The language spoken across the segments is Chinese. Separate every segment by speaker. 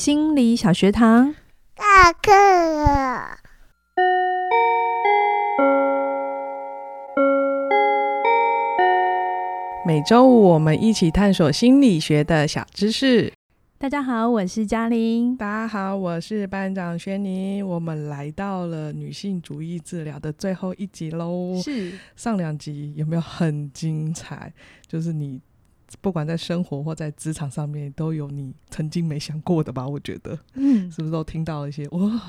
Speaker 1: 心理小学堂，
Speaker 2: 下课了。
Speaker 3: 每周五我们一起探索心理学的小知识。
Speaker 1: 大家好，我是嘉玲。
Speaker 3: 大家好，我是班长轩尼。我们来到了女性主义治疗的最后一集喽。
Speaker 1: 是，上
Speaker 3: 两集有没有很精彩？就是你。不管在生活或在职场上面，都有你曾经没想过的吧？我觉得，嗯，是不是都听到了一些哇？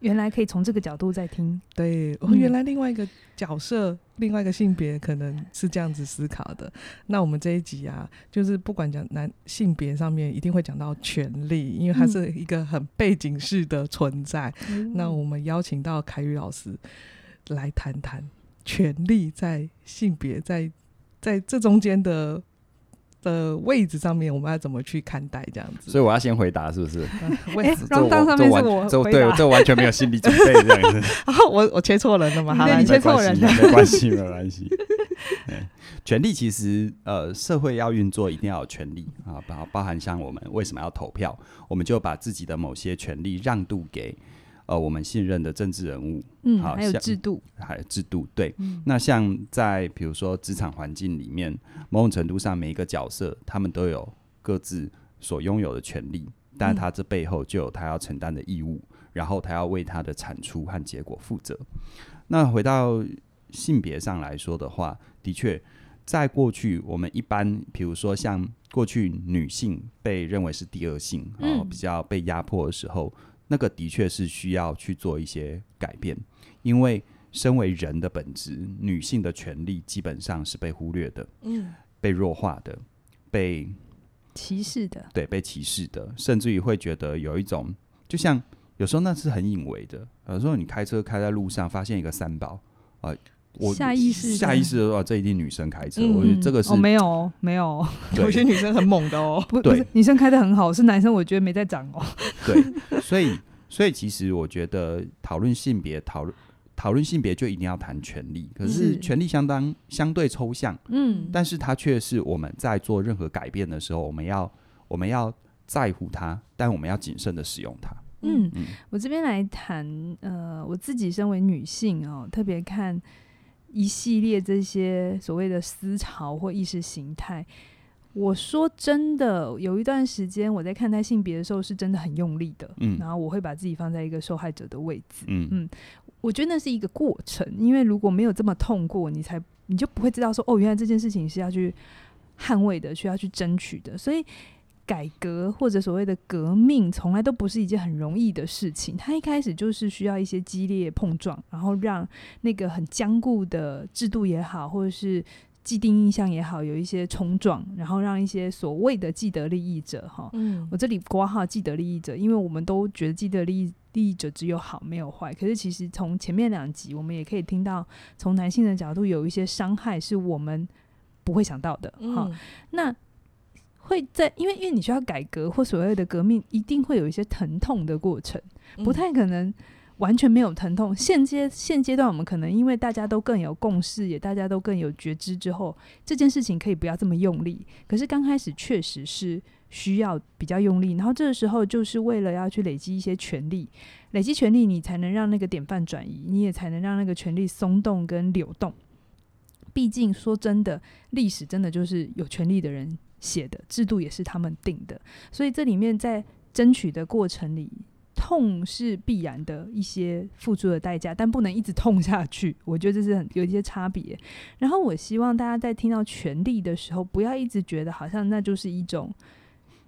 Speaker 1: 原来可以从这个角度在听，
Speaker 3: 对，哦，原来另外一个角色、嗯、另外一个性别可能是这样子思考的。那我们这一集啊，就是不管讲男性别上面，一定会讲到权力，因为它是一个很背景式的存在。嗯、那我们邀请到凯宇老师来谈谈权力在性别在在这中间的。的位置上面，我们要怎么去看待这样子？
Speaker 4: 所以我要先回答，是不是？
Speaker 1: 位置这上面是我
Speaker 4: 这对，这完全没有心理准备这样子。
Speaker 3: 我我切错人了吗？好，
Speaker 1: 你切错人了，
Speaker 4: 没关系，没关系。权利其实，呃，社会要运作，一定要有权利啊，包包含像我们为什么要投票，我们就把自己的某些权利让渡给。呃，我们信任的政治人物，
Speaker 1: 嗯，好还有制度，
Speaker 4: 还有制度，对。嗯、那像在比如说职场环境里面，某种程度上，每一个角色他们都有各自所拥有的权利，但他这背后就有他要承担的义务，嗯、然后他要为他的产出和结果负责。那回到性别上来说的话，的确，在过去我们一般，比如说像过去女性被认为是第二性，然后比较被压迫的时候。嗯那个的确是需要去做一些改变，因为身为人的本质，女性的权利基本上是被忽略的，嗯，被弱化的，被
Speaker 1: 歧视的，
Speaker 4: 对，被歧视的，甚至于会觉得有一种，就像有时候那是很隐微的，有时候你开车开在路上，发现一个三宝啊。呃我
Speaker 1: 下意识
Speaker 4: 下意识的话，这一定女生开车。嗯、我觉得这个是、
Speaker 1: 哦、没有没有，
Speaker 3: 对有些女生很猛的哦。
Speaker 1: 不，对不是女生开的很好，是男生我觉得没在长哦。
Speaker 4: 对，所以所以其实我觉得讨论性别，讨论讨论性别就一定要谈权利。可是权利相当相对抽象，嗯，但是它却是我们在做任何改变的时候，我们要我们要在乎它，但我们要谨慎的使用它。
Speaker 1: 嗯，嗯我这边来谈，呃，我自己身为女性哦，特别看。一系列这些所谓的思潮或意识形态，我说真的，有一段时间我在看待性别的时候，是真的很用力的。嗯，然后我会把自己放在一个受害者的位置。嗯嗯，我觉得那是一个过程，因为如果没有这么痛过，你才你就不会知道说，哦，原来这件事情是要去捍卫的，需要去争取的。所以。改革或者所谓的革命，从来都不是一件很容易的事情。它一开始就是需要一些激烈碰撞，然后让那个很坚固的制度也好，或者是既定印象也好，有一些冲撞，然后让一些所谓的既得利益者，哈，嗯，我这里括号既得利益者，因为我们都觉得既得利益利益者只有好没有坏，可是其实从前面两集我们也可以听到，从男性的角度有一些伤害是我们不会想到的，哈，嗯，那。会在，因为因为你需要改革或所谓的革命，一定会有一些疼痛的过程，不太可能完全没有疼痛。现阶现阶段，我们可能因为大家都更有共识，也大家都更有觉知之后，这件事情可以不要这么用力。可是刚开始确实是需要比较用力，然后这个时候就是为了要去累积一些权力，累积权力，你才能让那个典范转移，你也才能让那个权力松动跟流动。毕竟说真的，历史真的就是有权力的人写的制度也是他们定的，所以这里面在争取的过程里，痛是必然的一些付出的代价，但不能一直痛下去。我觉得这是很有一些差别。然后我希望大家在听到权力的时候，不要一直觉得好像那就是一种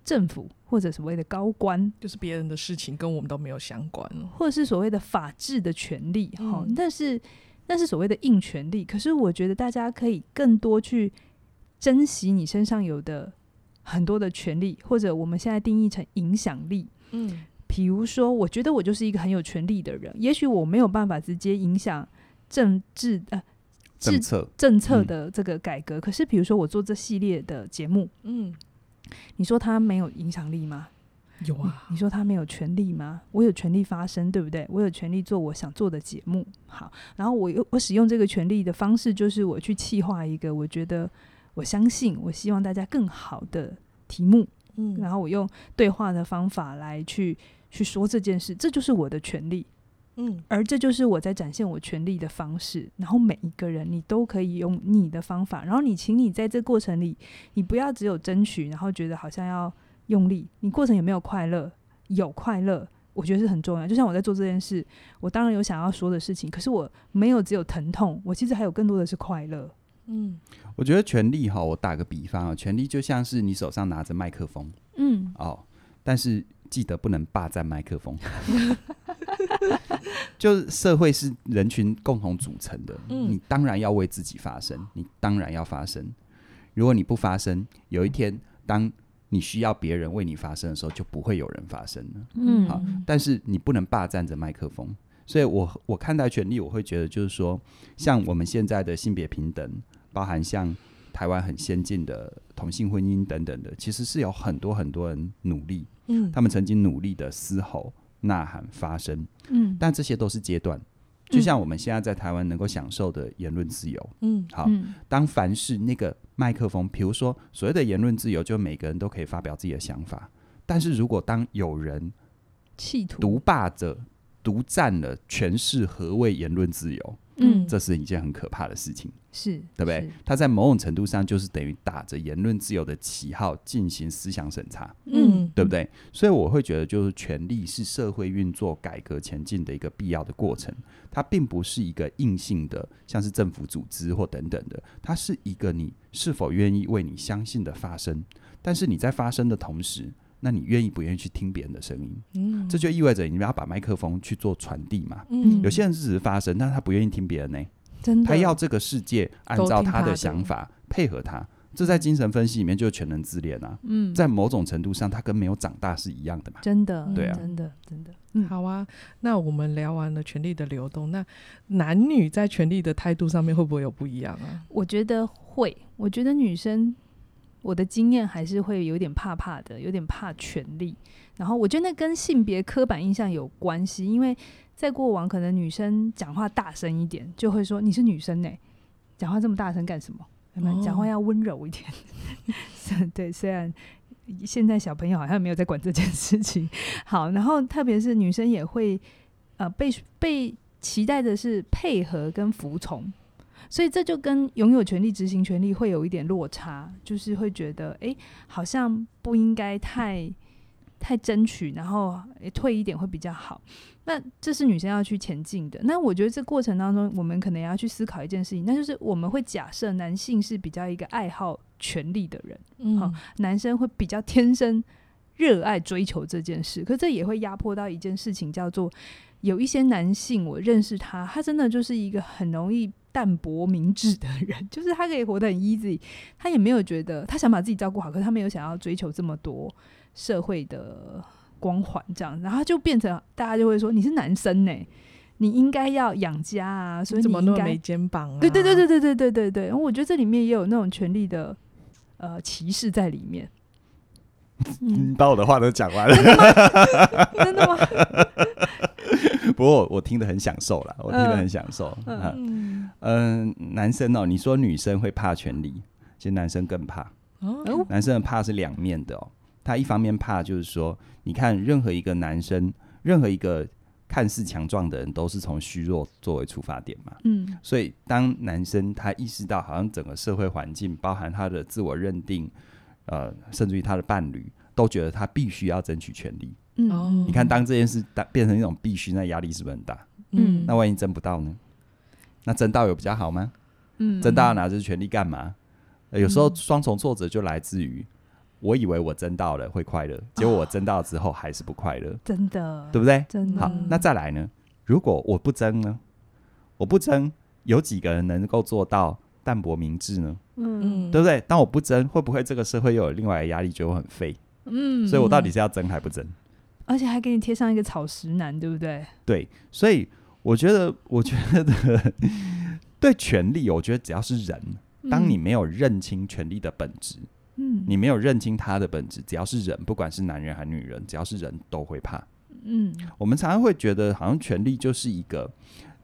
Speaker 1: 政府或者所谓的高官，
Speaker 3: 就是别人的事情跟我们都没有相关，
Speaker 1: 或者是所谓的法治的权利。哈、嗯，但是那是所谓的硬权利。可是我觉得大家可以更多去。珍惜你身上有的很多的权利，或者我们现在定义成影响力。嗯，比如说，我觉得我就是一个很有权力的人，也许我没有办法直接影响政治呃
Speaker 4: 政策
Speaker 1: 政策的这个改革。嗯、可是，比如说我做这系列的节目，嗯，你说他没有影响力吗？
Speaker 3: 有啊。
Speaker 1: 你说他没有权利吗？我有权利发声，对不对？我有权利做我想做的节目。好，然后我又我使用这个权利的方式，就是我去企划一个我觉得。我相信，我希望大家更好的题目，
Speaker 3: 嗯，
Speaker 1: 然后我用对话的方法来去去说这件事，这就是我的权利。
Speaker 3: 嗯，
Speaker 1: 而这就是我在展现我权利的方式。然后每一个人，你都可以用你的方法。然后你，请你在这过程里，你不要只有争取，然后觉得好像要用力。你过程有没有快乐？有快乐，我觉得是很重要。就像我在做这件事，我当然有想要说的事情，可是我没有只有疼痛，我其实还有更多的是快乐。
Speaker 3: 嗯，
Speaker 4: 我觉得权力哈，我打个比方啊，权力就像是你手上拿着麦克风，
Speaker 1: 嗯，
Speaker 4: 哦，但是记得不能霸占麦克风。就是社会是人群共同组成的，
Speaker 3: 嗯，
Speaker 4: 你当然要为自己发声，你当然要发声。如果你不发声，有一天当你需要别人为你发声的时候，就不会有人发声了。
Speaker 1: 嗯，
Speaker 4: 好，但是你不能霸占着麦克风。所以我我看待权利，我会觉得就是说，像我们现在的性别平等，包含像台湾很先进的同性婚姻等等的，其实是有很多很多人努力，
Speaker 3: 嗯，
Speaker 4: 他们曾经努力的嘶吼。呐喊发声，
Speaker 1: 嗯，
Speaker 4: 但这些都是阶段，就像我们现在在台湾能够享受的言论自由，
Speaker 3: 嗯，
Speaker 4: 好，当凡是那个麦克风，比如说所谓的言论自由，就每个人都可以发表自己的想法，但是如果当有人
Speaker 1: 企图。
Speaker 4: 独霸着、独占了诠释何谓言论自由，
Speaker 1: 嗯，
Speaker 4: 这是一件很可怕的事情，
Speaker 1: 是
Speaker 4: 对不对？他在某种程度上就是等于打着言论自由的旗号进行思想审查，
Speaker 3: 嗯，
Speaker 4: 对不对？所以我会觉得，就是权力是社会运作改革前进的一个必要的过程，它并不是一个硬性的，像是政府组织或等等的，它是一个你是否愿意为你相信的发生，但是你在发生的同时。那你愿意不愿意去听别人的声音？嗯，这就意味着你们要把麦克风去做传递嘛。嗯，有些人只是发声，但是他不愿意听别人呢。
Speaker 1: 真的，
Speaker 4: 他要这个世界按照他的想法配合他。这在精神分析里面就是全能自恋啊。嗯，在某种程度上，他跟没有长大是一样的嘛。
Speaker 1: 真的，
Speaker 4: 对啊，
Speaker 1: 真的，真的。
Speaker 3: 嗯，好啊。那我们聊完了权力的流动，那男女在权力的态度上面会不会有不一样啊？
Speaker 1: 我觉得会。我觉得女生。我的经验还是会有点怕怕的，有点怕权力。然后我觉得那跟性别刻板印象有关系，因为在过往可能女生讲话大声一点，就会说你是女生呢、欸，讲话这么大声干什么？讲话要温柔一点。哦、对，虽然现在小朋友好像没有在管这件事情。好，然后特别是女生也会呃被被期待的是配合跟服从。所以这就跟拥有权力、执行权力会有一点落差，就是会觉得，哎，好像不应该太太争取，然后退一点会比较好。那这是女生要去前进的。那我觉得这过程当中，我们可能也要去思考一件事情，那就是我们会假设男性是比较一个爱好权力的人，嗯，好，男生会比较天生热爱追求这件事，可这也会压迫到一件事情，叫做有一些男性，我认识他，他真的就是一个很容易。淡泊明志的人，就是他可以活得很 easy，他也没有觉得他想把自己照顾好，可是他没有想要追求这么多社会的光环，这样，然后就变成大家就会说你是男生呢、欸，你应该要养家啊，所以你应该
Speaker 3: 怎么那么没肩膀啊？
Speaker 1: 对对对对对对对对对，然后我觉得这里面也有那种权力的呃歧视在里面。
Speaker 4: 你把我的话都讲完了，
Speaker 1: 真的吗？
Speaker 4: 不过我听得很享受啦，我听得很享受。嗯嗯，男生哦，你说女生会怕权力，其实男生更怕。哦，男生的怕是两面的哦。他一方面怕就是说，你看任何一个男生，任何一个看似强壮的人，都是从虚弱作为出发点嘛。嗯，所以当男生他意识到，好像整个社会环境，包含他的自我认定，呃，甚至于他的伴侣，都觉得他必须要争取权利。嗯，你看，当这件事变成一种必须，那压力是不是很大？嗯，那万一争不到呢？那争到有比较好吗？嗯，争到要拿着权利干嘛？呃，有时候双重挫折就来自于，我以为我争到了会快乐，结果我争到之后还是不快乐，
Speaker 1: 真的，
Speaker 4: 对不对？
Speaker 1: 真的。
Speaker 4: 好，那再来呢？如果我不争呢？我不争，有几个人能够做到淡泊明志呢？嗯，对不对？当我不争，会不会这个社会又有另外的压力，觉得我很废？嗯，所以我到底是要争还不争？
Speaker 1: 而且还给你贴上一个草食男，对不对？
Speaker 4: 对，所以我觉得，我觉得对权力，我觉得只要是人，当你没有认清权力的本质，嗯，你没有认清他的本质，只要是人，不管是男人还是女人，只要是人都会怕。嗯，我们常常会觉得，好像权力就是一个，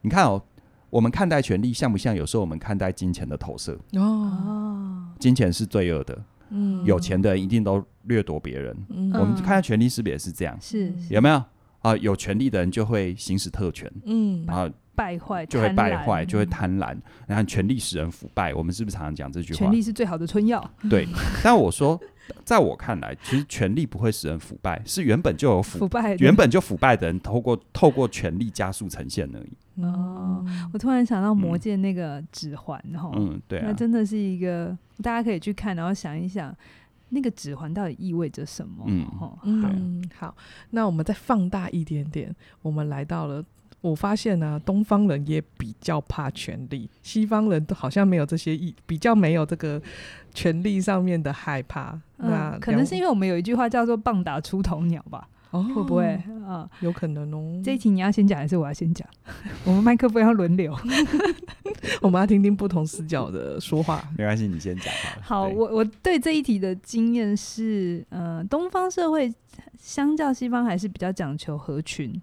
Speaker 4: 你看哦，我们看待权力像不像有时候我们看待金钱的投射？哦，金钱是罪恶的。
Speaker 3: 嗯
Speaker 4: 有钱的人一定都掠夺别人。
Speaker 3: 嗯
Speaker 4: 我们看下权力是不是也是这样？
Speaker 1: 是
Speaker 4: 有没有啊、有权力的人就会行使特权，
Speaker 3: 嗯
Speaker 4: 然后
Speaker 1: 败坏
Speaker 4: 就
Speaker 1: 会败
Speaker 4: 坏，就会贪婪。然后权力使人腐败，我们是不是常常讲这句话
Speaker 1: 权？力是最好的春药。
Speaker 4: 对。但我说，在我看来，其实权力不会使人腐败，是原本就有腐
Speaker 1: 腐败
Speaker 4: 原本就腐败的人，透过透过权力加速呈现而已。
Speaker 1: 哦，我突然想到《魔戒》那个指环，哈、
Speaker 4: 嗯，对啊，
Speaker 1: 那真的是一个大家可以去看，然后想一想，那个指环到底意味着什么？
Speaker 4: 嗯，
Speaker 3: 好，那我们再放大一点点，我们来到了。我发现呢、啊，东方人也比较怕权力，西方人都好像没有这些意，比较没有这个权力上面的害怕。那
Speaker 1: 嗯，可能是因
Speaker 3: 为
Speaker 1: 为我们有一句话叫做“棒打出头鸟”吧？
Speaker 3: 哦，
Speaker 1: 会不会？啊，
Speaker 3: 有可能哦。
Speaker 1: 这一题你要先讲还是我要先讲？我们麦克风要轮流。
Speaker 3: 我们要听听不同视角的说话。
Speaker 4: 没关系，你先讲好了。
Speaker 1: 好，我我对这一题的经验是，呃，东方社会相较西方还是比较讲求合群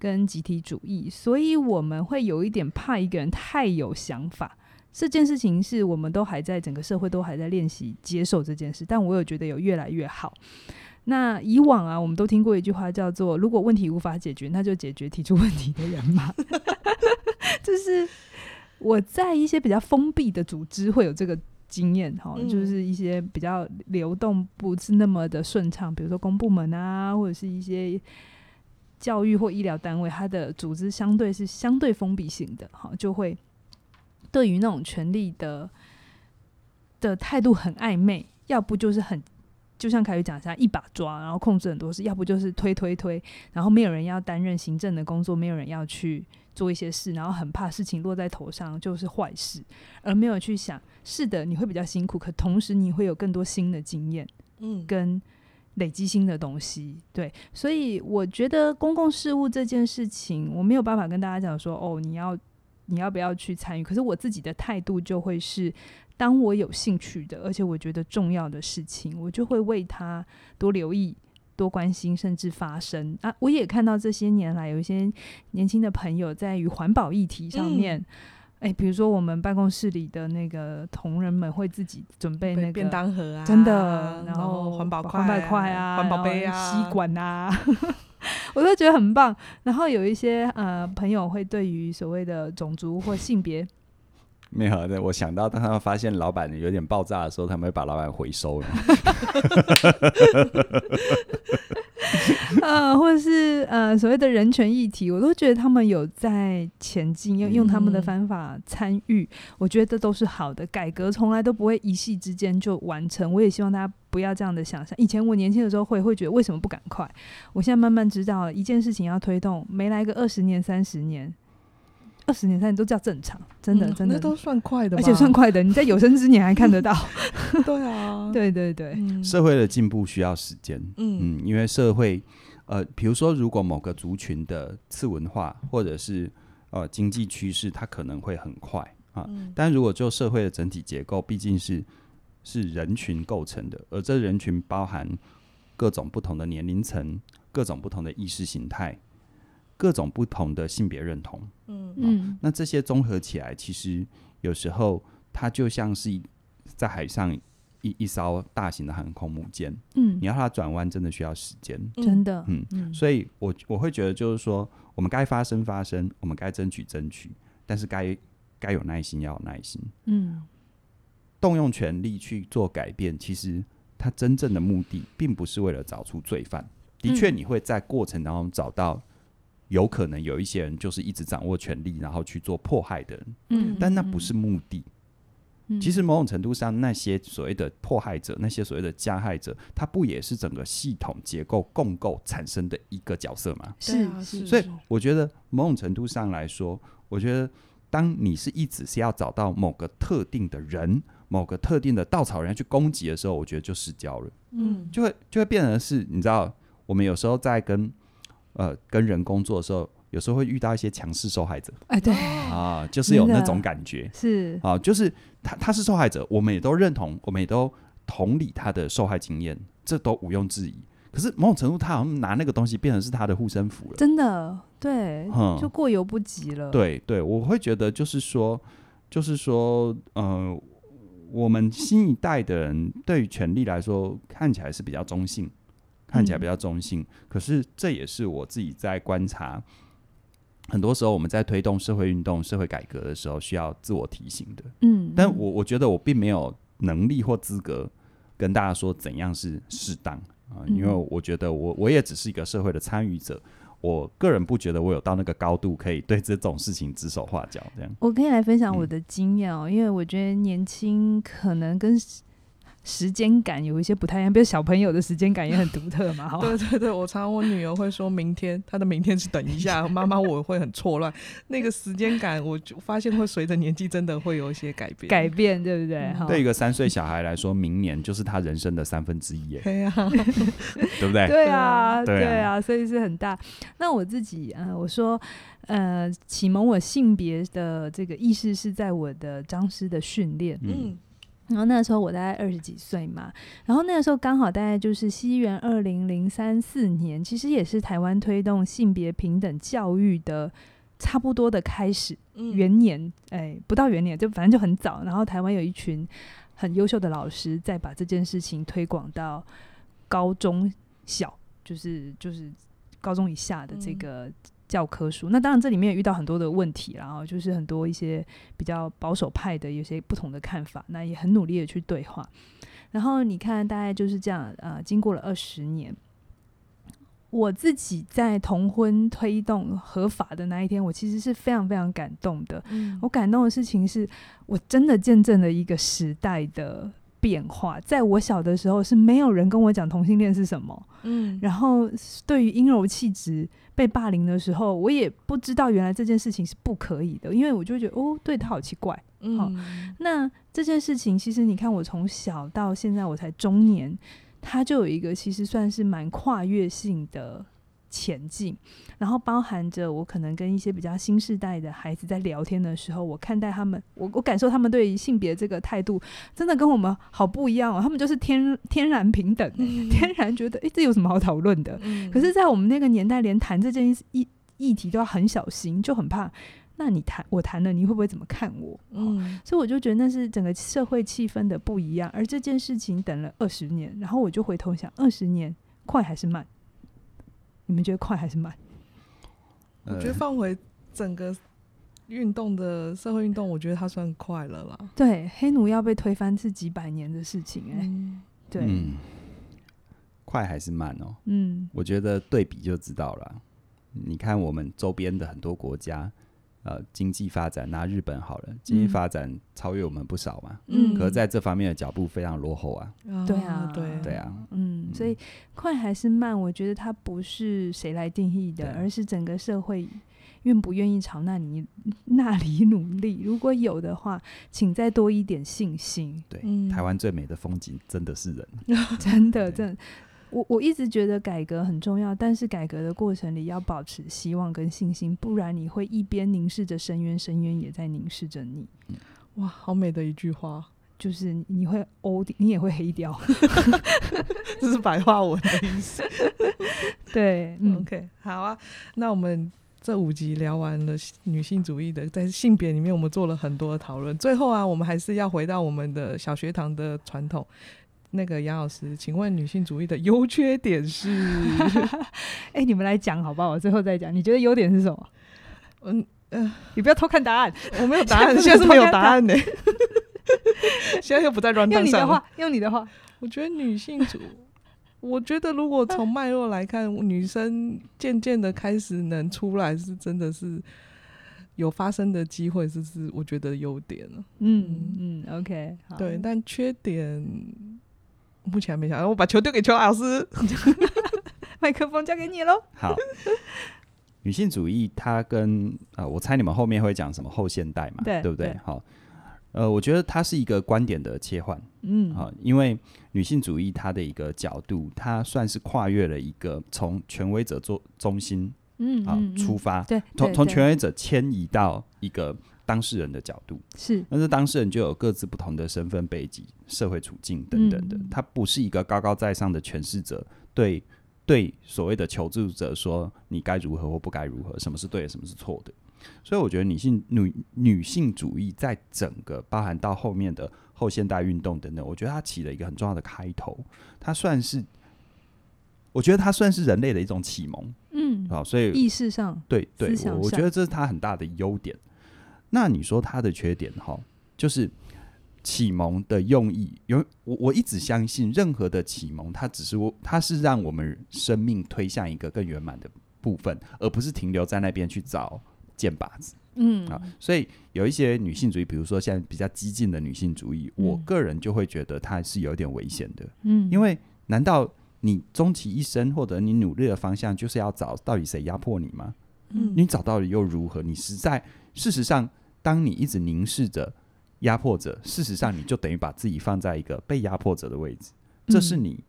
Speaker 1: 跟集体主义，所以我们会有一点怕一个人太有想法。这件事情是我们都还在整个社会都还在练习接受这件事，但我有觉得有越来越好。那以往啊，我们都听过一句话叫做“如果问题无法解决，那就解决提出问题的人嘛”，就是我在一些比较封闭的组织会有这个经验哈，
Speaker 3: 嗯
Speaker 1: 就是一些比较流动不是那么的顺畅，比如说公部门啊，或者是一些教育或医疗单位，它的组织相对是相对封闭性的，哈，就会对于那种权力的的态度很暧昧，要不就是很。就像凯宇讲一下，一把抓，然后控制很多事；要不就是推推推，然后没有人要担任行政的工作，没有人要去做一些事，然后很怕事情落在头上就是坏事，而没有去想，是的，你会比较辛苦，可同时你会有更多新的经验，
Speaker 3: 嗯，
Speaker 1: 跟累积新的东西。对，所以我觉得公共事务这件事情，我没有办法跟大家讲说，哦，你要你要不要去参与？可是我自己的态度就会是。当我有兴趣的，而且我觉得重要的事情，我就会为他多留意、多关心，甚至发声啊！我也看到这些年来有一些年轻的朋友在于环保议题上面，欸，比如说我们办公室里的那个同仁们会自己准备那个
Speaker 3: 便当盒啊，
Speaker 1: 真的，然后
Speaker 3: 环保
Speaker 1: 环保筷啊、
Speaker 3: 环保杯啊、
Speaker 1: 吸管啊，我都觉得很棒。然后有一些呃朋友会对于所谓的种族或性别。
Speaker 4: 没有的，我想到当他们发现老板有点爆炸的时候，他们会把老板回收了。
Speaker 1: 呃，或者是呃所谓的人权议题，我都觉得他们有在前进，用用他们的方法参与，嗯、我觉得这都是好的。改革从来都不会一夕之间就完成，我也希望大家不要这样的想象。以前我年轻的时候会会觉得为什么不赶快？我现在慢慢知道，一件事情要推动，没来个二十年、三十年。二十年、三年都叫正常，真的，
Speaker 3: 嗯、
Speaker 1: 真的
Speaker 3: 那都算快的，
Speaker 1: 而且算快的。你在有生之年还看得到，
Speaker 3: 对啊，
Speaker 1: 对对对。
Speaker 3: 嗯、
Speaker 4: 社会的进步需要时间，
Speaker 3: 嗯，
Speaker 4: 嗯，因为社会，呃，比如说，如果某个族群的次文化或者是呃经济趋势，它可能会很快啊，
Speaker 3: 嗯、
Speaker 4: 但如果就社会的整体结构，毕竟是是人群构成的，而这人群包含各种不同的年龄层、各种不同的意识形态。各种不同的性别认同，
Speaker 3: 嗯。
Speaker 1: 嗯，
Speaker 4: 那这些综合起来，其实有时候它就像是在海上一一艘大型的航空母舰，
Speaker 1: 嗯，
Speaker 4: 你要它转弯，真的需要时间，
Speaker 1: 真的，
Speaker 4: 嗯，嗯，所以我我会觉得就是说，我们该发声发声，我们该争取争取，但是该该有耐心，要有耐心，
Speaker 1: 嗯，
Speaker 4: 动用权力去做改变，其实它真正的目的并不是为了找出罪犯，的确你会在过程当中找到。有可能有一些人就是一直掌握权力，然后去做迫害的人，
Speaker 1: 嗯，
Speaker 4: 但那不是目的。
Speaker 1: 嗯，
Speaker 4: 其实某种程度上，那些所谓的迫害者，那些所谓的加害者，他不也是整个系统结构共构产生的一个角色吗？
Speaker 1: 是
Speaker 3: 啊是，
Speaker 4: 所以我觉得某种程度上来说，我觉得当你是一直是要找到某个特定的人、某个特定的稻草人去攻击的时候，我觉得就失焦了，
Speaker 3: 嗯，
Speaker 4: 就会就会变成是，你知道，我们有时候在跟。呃，跟人工作的时候，有时候会遇到一些强势受害者。
Speaker 1: 哎，对。
Speaker 4: 啊，就是有那种感觉。
Speaker 1: 是。
Speaker 4: 啊，就是他他是受害者，我们也都认同，我们也都同理他的受害经验，这都毋庸置疑。可是某种程度，他好像拿那个东西变成是他的护身符了。
Speaker 1: 真的，对，
Speaker 4: 嗯、
Speaker 1: 就过犹不及了。
Speaker 4: 对对，我会觉得就是说，就是说，呃，我们新一代的人对于权力来说，看起来是比较中性，看起来比较中性。嗯、可是这也是我自己在观察，很多时候我们在推动社会运动、社会改革的时候，需要自我提醒的。嗯，但我我觉得我并没有能力或资格跟大家说怎样是适当啊、呃，因为我觉得我我也只是一个社会的参与者。我个人不觉得我有到那个高度，可以对这种事情指手画脚这样。
Speaker 1: 我可以来分享我的经验哦，嗯、因为我觉得年轻可能跟。时间感有一些不太一样，比如小朋友的时间感也很独特嘛。
Speaker 3: 对对对，我常常我女儿会说明天，她的明天是等一下，妈妈我会很错乱。那个时间感，我就发现会随着年纪真的会有一些改变，
Speaker 1: 改变对不对？
Speaker 4: 嗯、对一个三岁小孩来说，明年就是他人生的三分之一，
Speaker 3: 对啊，
Speaker 4: 对不对？
Speaker 1: 对啊，对啊，所以是很大。那我自己，呃，我说，呃，启蒙我性别的这个意识是在我的张师的训练，嗯。然后那个时候我大概二十几岁嘛，然后那个时候刚好大概就是西元二零零三四年，其实也是台湾推动性别平等教育的差不多的开始，元年，哎，不到元年，就反正就很早。然后台湾有一群很优秀的老师在把这件事情推广到高中小，就是就是高中以下的这个。嗯教科书，那当然这里面也遇到很多的问题，然后就是很多一些比较保守派的有些不同的看法，那也很努力的去对话。然后你看，大概就是这样，呃，经过了二十年，我自己在同婚推动合法的那一天，我其实是非常非常感动的。嗯，我感动的事情是我真的见证了一个时代的。变化，在我小的时候是没有人跟我讲同性恋是什么，嗯，然后对于阴柔气质被霸凌的时候，我也不知道原来这件事情是不可以的，因为我就觉得哦，对他好奇怪，嗯，好，那这件事情其实你看，我从小到现在我才中年，他就有一个其实算是蛮跨越性的。前进，然后包含着我可能跟一些比较新时代的孩子在聊天的时候，我看待他们，我我感受他们对于性别这个态度，真的跟我们好不一样哦。他们就是天天然平等，嗯、天然觉得诶，这有什么好讨论的？嗯、可是，在我们那个年代，连谈这件议议题都要很小心，就很怕。那你谈我谈了，你会不会怎么看我？嗯，所以我就觉得那是整个社会气氛的不一样。而这件事情等了二十年，然后我就回头想，二十年快还是慢？你们觉得快还是慢？
Speaker 3: 我觉得放回整个运动的社会运动，我觉得它算快了啦。
Speaker 1: 对，黑奴要被推翻是几百年的事情哎、欸。嗯、对、嗯，
Speaker 4: 快还是慢哦？嗯，我觉得对比就知道了。你看我们周边的很多国家。呃，经济发展拿日本好了，经济发展超越我们不少嘛。嗯，可是在这方面的脚步非常落后啊。
Speaker 1: 嗯、对啊，对
Speaker 4: 对啊。
Speaker 1: 嗯，所以快还是慢，我觉得它不是谁来定义的，而是整个社会愿不愿意朝那里 那里努力。如果有的话，请再多一点信心。
Speaker 4: 对，台湾最美的风景真的是人，
Speaker 1: 真的，真的。我我一直觉得改革很重要，但是改革的过程里要保持希望跟信心，不然你会一边凝视着深渊，深渊也在凝视着你。
Speaker 3: 哇，好美的一句话，
Speaker 1: 就是你会欧，你也会黑掉
Speaker 3: 这是白话文的意思。
Speaker 1: 对，嗯
Speaker 3: ，OK，好啊，那我们这五集聊完了女性主义的，在性别里面我们做了很多的讨论，最后啊，我们还是要回到我们的小学堂的传统。那个杨老师，请问女性主义的优缺点是？
Speaker 1: 哎、欸，你们来讲好不好？我最后再讲。你觉得优点是什么？嗯嗯，呃、你不要偷看答案，
Speaker 3: 我没有答案，现在是没有答案呢。现在又不在上。用你的话，
Speaker 1: 用你的话，
Speaker 3: 我觉得女性主，我觉得如果从脉络来看，女生渐渐的开始能出来，是真的是有发生的机会，这是我觉得优点了。
Speaker 1: 嗯嗯，OK，好
Speaker 3: 对，但缺点。目前还没想到，我把球丢给邱老师，麦克风交给你喽。
Speaker 4: 好，女性主义它跟啊、呃，我猜你们后面会讲什么后现代嘛，对，对不对？对。好，呃，我觉得它是一个观点的切换，嗯，好，因为女性主义它的一个角度，它算是跨越了一个从权威者做中心，嗯，啊，出发，对，从从权威者迁移到一个。当事人的角度是，但是当事人就有各自不同的身份背景、社会处境等等的，嗯、他不是一个高高在上的诠释者，对对所谓的求助者说你该如何或不该如何，什么是对的，什么是错的。所以我觉得女性女女性主义在整个包含到后面的后现代运动等等，我觉得它起了一个很重要的开头，它算是。我觉得它算是人类的一种启蒙，
Speaker 1: 嗯，
Speaker 4: 啊，所以
Speaker 1: 意识上，对对，
Speaker 4: 我觉得这是它很大的优点。那你说它的缺点哈，就是启蒙的用意，因为我我一直相信，任何的启蒙，它只是我，它是让我们生命推向一个更圆满的部分，而不是停留在那边去找箭靶子，
Speaker 1: 嗯
Speaker 4: 啊，所以有一些女性主义，比如说现在比较激进的女性主义，
Speaker 1: 嗯
Speaker 4: 我个人就会觉得它是有点危险的，
Speaker 1: 嗯，
Speaker 4: 因为难道？你终其一生，或者你努力的方向，就是要找到底谁压迫你吗？
Speaker 1: 嗯，
Speaker 4: 你找到了又如何？你实在事实上，当你一直凝视着压迫者，事实上你就等于把自己放在一个被压迫者的位置，这是你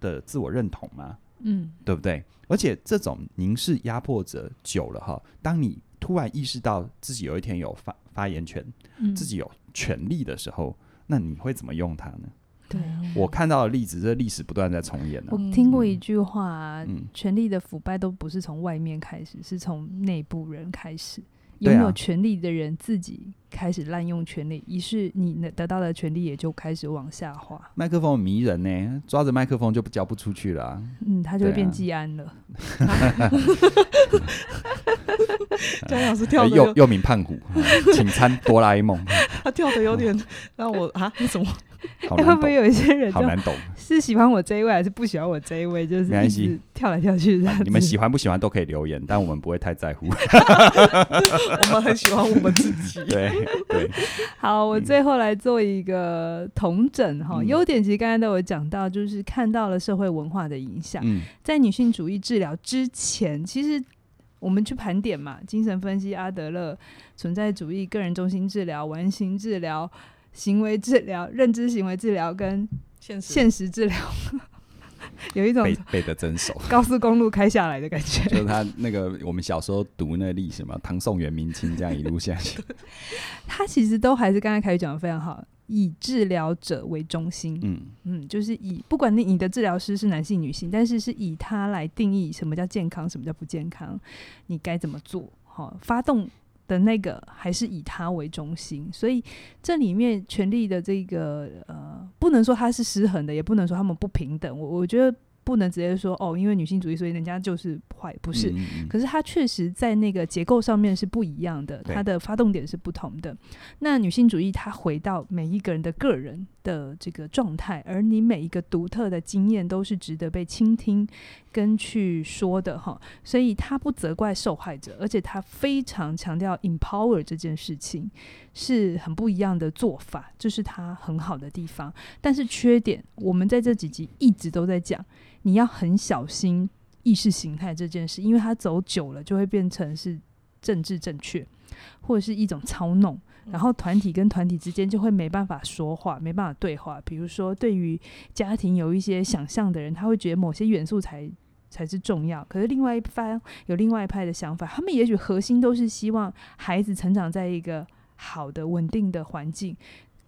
Speaker 4: 的自我认同吗？
Speaker 1: 嗯，
Speaker 4: 对不对？而且这种凝视压迫者久了哈，当你突然意识到自己有一天有发发言权，
Speaker 1: 嗯，
Speaker 4: 自己有权利的时候，那你会怎么用它呢？
Speaker 1: 对，
Speaker 4: 我看到的例子，这历史不断在重演呢、
Speaker 1: 我听过一句话、啊，
Speaker 4: 嗯，
Speaker 1: 权力的腐败都不是从外面开始，是从内部人开始。
Speaker 4: 对啊
Speaker 1: 拥有权利的人自己开始滥用权利，于是你得到的权利也就开始往下滑。
Speaker 4: 麦克风很迷人呢，抓着麦克风就不交不出去了、啊。
Speaker 1: 嗯，他就会变
Speaker 4: 对啊
Speaker 1: 技安了。
Speaker 3: 江老师跳的
Speaker 4: 又又名胖虎，请参哆啦 A 梦，
Speaker 3: 他跳的有点让我啊，为什
Speaker 1: 么？会
Speaker 4: 难懂，
Speaker 1: 不会有一些人
Speaker 4: 好难懂。
Speaker 1: 是喜欢我这一位，还是不喜欢我这一位？就是
Speaker 4: 没
Speaker 1: 关系跳来跳去这样子。
Speaker 4: 你们喜欢不喜欢都可以留言，但我们不会太在乎。
Speaker 3: 我们很喜欢我们自己。
Speaker 4: 对对，
Speaker 1: 好，我最后来做一个统整哈。
Speaker 4: 嗯
Speaker 1: 优点其实刚才都有讲到，就是看到了社会文化的影响。
Speaker 4: 嗯
Speaker 1: 在女性主义治疗之前，其实我们去盘点嘛，精神分析、阿德勒、存在主义、个人中心治疗、完形治疗、行为治疗、认知行为治疗跟
Speaker 3: 现实
Speaker 1: 现实治疗，有一种
Speaker 4: 背背的真熟。
Speaker 1: 高速公路开下来的感觉。
Speaker 4: 就是他那个我们小时候读那历史嘛，唐宋元明清这样一路下去。
Speaker 1: 他其实都还是刚才凯宇讲的非常好，以治疗者为中心。
Speaker 4: 嗯
Speaker 1: 嗯，就是以不管你你的治疗师是男性女性，但是是以他来定义什么叫健康，什么叫不健康，你该怎么做？好，发动的那个还是以他为中心，所以这里面权力的这个呃，不能说它是失衡的，也不能说他们不平等。我我觉得不能直接说哦，因为女性主义，所以人家就是坏，不是。
Speaker 4: 嗯嗯
Speaker 1: 可是它确实在那个结构上面是不一样的，
Speaker 4: 对
Speaker 1: 它的发动点是不同的。那女性主义它回到每一个人的个人的这个状态，而你每一个独特的经验都是值得被倾听跟去说的哈。所以他不责怪受害者，而且他非常强调 empower 这件事情是很不一样的做法，这、就是他很好的地方。但是缺点，我们在这几集一直都在讲，你要很小心。意识形态这件事，因为它走久了就会变成是政治正确，或者是一种操弄，然后团体跟团体之间就会没办法说话，没办法对话。比如说，对于家庭有一些想象的人，他会觉得某些元素才才是重要，可是另外一方有另外一派的想法，他们也许核心都是希望孩子成长在一个好的、稳定的环境。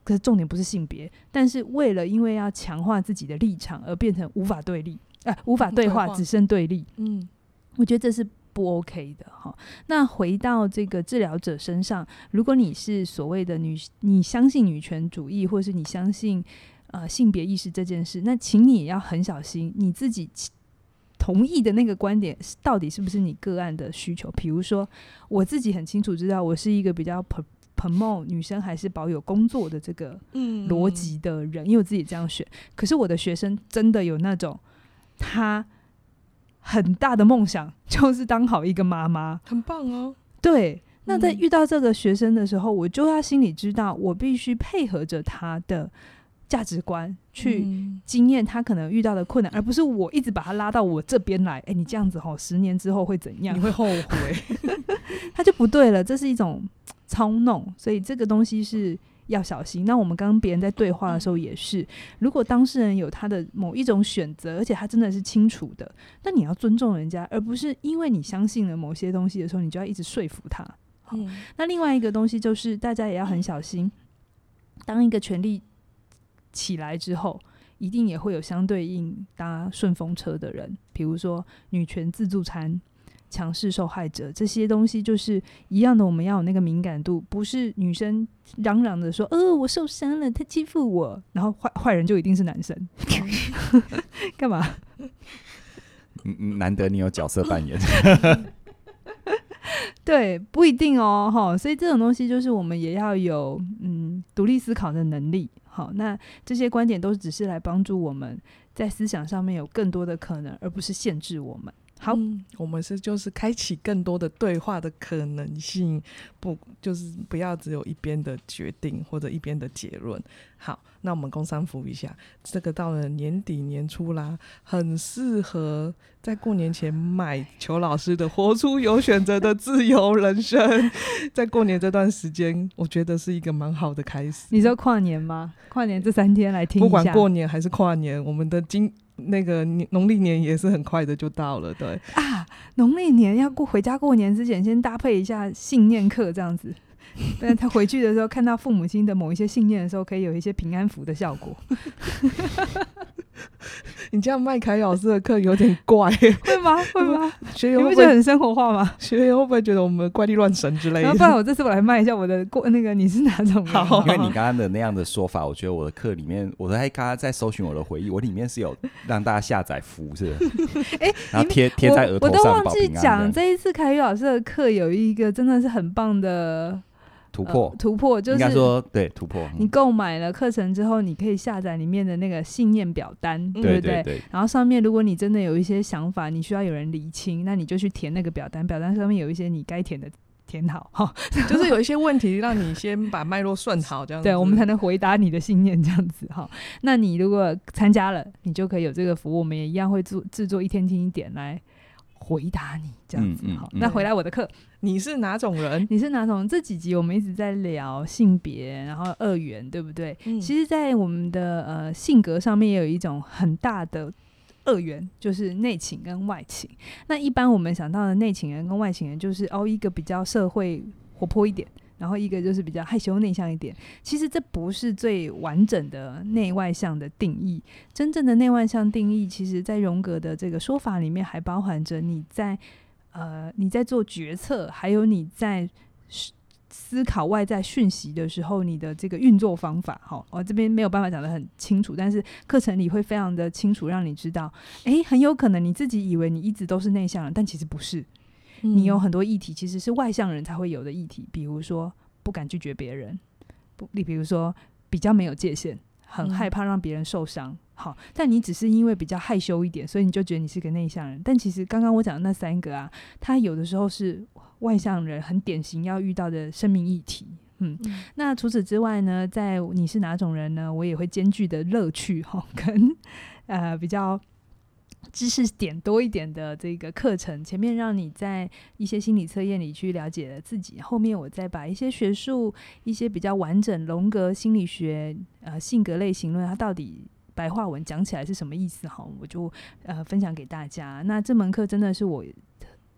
Speaker 1: 可是重点不是性别，但是为了因为要强化自己的立场而变成无法对立。啊，无法对话，
Speaker 3: 对话
Speaker 1: 只剩对立。
Speaker 3: 嗯，
Speaker 1: 我觉得这是不 OK 的哈。那回到这个治疗者身上，如果你是所谓的女，你相信女权主义，或是你相信呃性别意识这件事，那请你也要很小心，你自己同意的那个观点到底是不是你个案的需求？比如说，我自己很清楚知道，我是一个比较 promote 女生还是保有工作的这个逻辑的人，因为我自己这样选。可是我的学生真的有那种。他很大的梦想就是当好一个妈妈，
Speaker 3: 很棒哦。
Speaker 1: 对，那在遇到这个学生的时候，我就要心里知道，我必须配合着他的价值观去经验他可能遇到的困难，而不是我一直把他拉到我这边来。哎，你这样子吼，十年之后会怎样？
Speaker 3: 你会后悔，
Speaker 1: 他就不对了。这是一种 操弄，所以这个东西是。要小心。那我们跟别人在对话的时候也是，如果当事人有他的某一种选择，而且他真的是清楚的，那你要尊重人家，而不是因为你相信了某些东西的时候，你就要一直说服他。好，那另外一个东西就是，大家也要很小心，当一个权力起来之后，一定也会有相对应搭顺风车的人，比如说女权自助餐。强势受害者，这些东西就是一样的。我们要有那个敏感度，不是女生嚷嚷的说：“呃，我受伤了，他欺负我。”然后坏 坏人就一定是男生，干嘛？
Speaker 4: 嗯，难得你有角色扮演。
Speaker 1: 对，不一定哦，哈。所以这种东西就是我们也要有嗯独立思考的能力。好，那这些观点都只是来帮助我们在思想上面有更多的可能，而不是限制我们。好，
Speaker 3: 嗯、我们是就是开启更多的对话的可能性，不就是不要只有一边的决定或者一边的结论。好，那我们工商服一下，这个到了年底年初啦，很适合在过年前买裘老师的《活出有选择的自由人生》。在过年这段时间，我觉得是一个蛮好的开始。
Speaker 1: 你说跨年吗？跨年这三天来听一下，
Speaker 3: 不管过年还是跨年，我们的今。那个农历年也是很快的就到了，对。
Speaker 1: 啊，农历年要过回家过年之前，先搭配一下信念课这样子，但他回去的时候看到父母亲的某一些信念的时候，可以有一些平安符的效果。
Speaker 3: 你这样卖凯老师的课有点怪，
Speaker 1: 会吗？会吗？
Speaker 3: 学员会
Speaker 1: 不会很生活化吗？
Speaker 3: 学员会不会觉得我们怪力乱神之类的？
Speaker 1: 不然我这次我来卖一下我的过那个你是哪种？
Speaker 3: 好，
Speaker 4: 因为你刚刚的那样的说法，我觉得我的课里面，我在刚刚在搜寻我的回忆，我里面是有让大家下载符，是的。哎，然后贴贴在额头上，我都
Speaker 1: 忘记讲这一次凯宇老师的课有一个真的是很棒的。
Speaker 4: 突破，
Speaker 1: 呃、突破就是应该
Speaker 4: 说对突破。
Speaker 1: 你购买了课程之后，你可以下载里面的那个信念表单，嗯、对不对？
Speaker 4: 对对对，
Speaker 1: 然后上面如果你真的有一些想法，你需要有人理清，那你就去填那个表单。表单上面有一些你该填的填好哈，
Speaker 3: 就是有一些问题让你先把脉络顺好，这样子
Speaker 1: 对，我们才能回答你的信念这样子哈。那你如果参加了，你就可以有这个服务，我们也一样会做制作一天听一点来。回答你这样子好，嗯嗯嗯、那回来我的课，
Speaker 3: 你是哪种人？
Speaker 1: 你是哪种？这几集我们一直在聊性别，然后二元，对不对？嗯、其实，在我们的呃性格上面，也有一种很大的二元，就是内情跟外情。那一般我们想到的内情人跟外情人，就是哦，一个比较社会活泼一点。然后一个就是比较害羞内向一点，其实这不是最完整的内外向的定义。真正的内外向定义，其实在荣格的这个说法里面，还包含着你在呃你在做决策，还有你在思考外在讯息的时候，你的这个运作方法。好，我这边没有办法讲得很清楚，但是课程里会非常的清楚，让你知道，诶，很有可能你自己以为你一直都是内向的，但其实不是。你有很多议题，其实是外向人才会有的议题，比如说不敢拒绝别人，不，你比如说比较没有界限，很害怕让别人受伤。好，但你只是因为比较害羞一点，所以你就觉得你是个内向人。但其实刚刚我讲的那三个啊，他有的时候是外向人很典型要遇到的生命议题。嗯，嗯，那除此之外呢，在你是哪种人呢？我也会兼具的乐趣哈，跟呃比较。知识点多一点的这个课程，前面让你在一些心理测验里去了解了自己，后面我再把一些学术、一些比较完整荣格心理学、呃性格类型论，它到底白话文讲起来是什么意思？哈，我就呃分享给大家。那这门课真的是我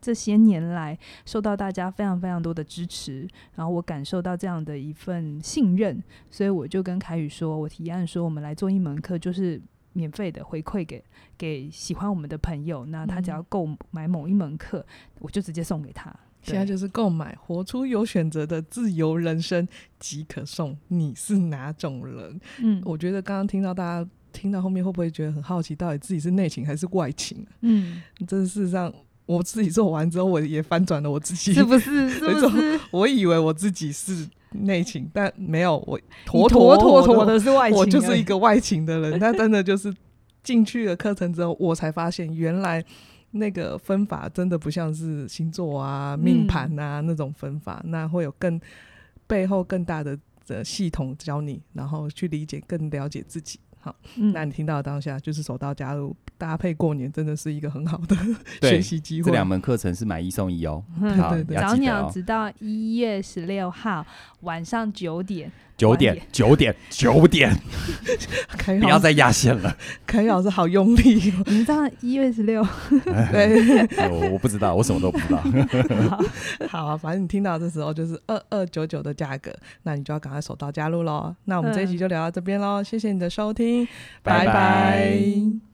Speaker 1: 这些年来受到大家非常非常多的支持，然后我感受到这样的一份信任，所以我就跟凯宇说，我提案说，我们来做一门课，就是。免费的回馈给给喜欢我们的朋友，那他只要购买某一门课，嗯、我就直接送给他。
Speaker 3: 现在就是购买《活出有选择的自由人生》即可送。你是哪种人？嗯，我觉得刚刚听到大家听到后面会不会觉得很好奇，到底自己是内情还是外倾？嗯，这事实上我自己做完之后，我也翻转了我自己，
Speaker 1: 是不是？是不是？
Speaker 3: 我以为我自己是。内勤，但没有我
Speaker 1: 妥妥妥妥的是外勤，
Speaker 3: 我就是一个外勤的人。但真的就是进去了课程之后，我才发现原来那个分法真的不像是星座啊、命盘啊那种分法，那会有更背后更大的的系统教你，然后去理解、更了解自己。好，嗯、那你听到当下就是手到加入搭配过年，真的是一个很好的学习机会。
Speaker 4: 这两门课程是买一送一哦。
Speaker 1: 嗯、好，对对对，早鸟直到一月十六号晚上九点。
Speaker 4: 九点，九点，九点，不要再压线了。
Speaker 3: 凯老师好用力，
Speaker 1: 你知道一月十六？
Speaker 3: 对，
Speaker 4: 我我不知道，我什么都不知道。
Speaker 3: 好啊，反正你听到这时候就是二二九九的价格，那你就要赶快手到加入喽。那我们这一集就聊到这边喽，谢谢你的收听，拜拜。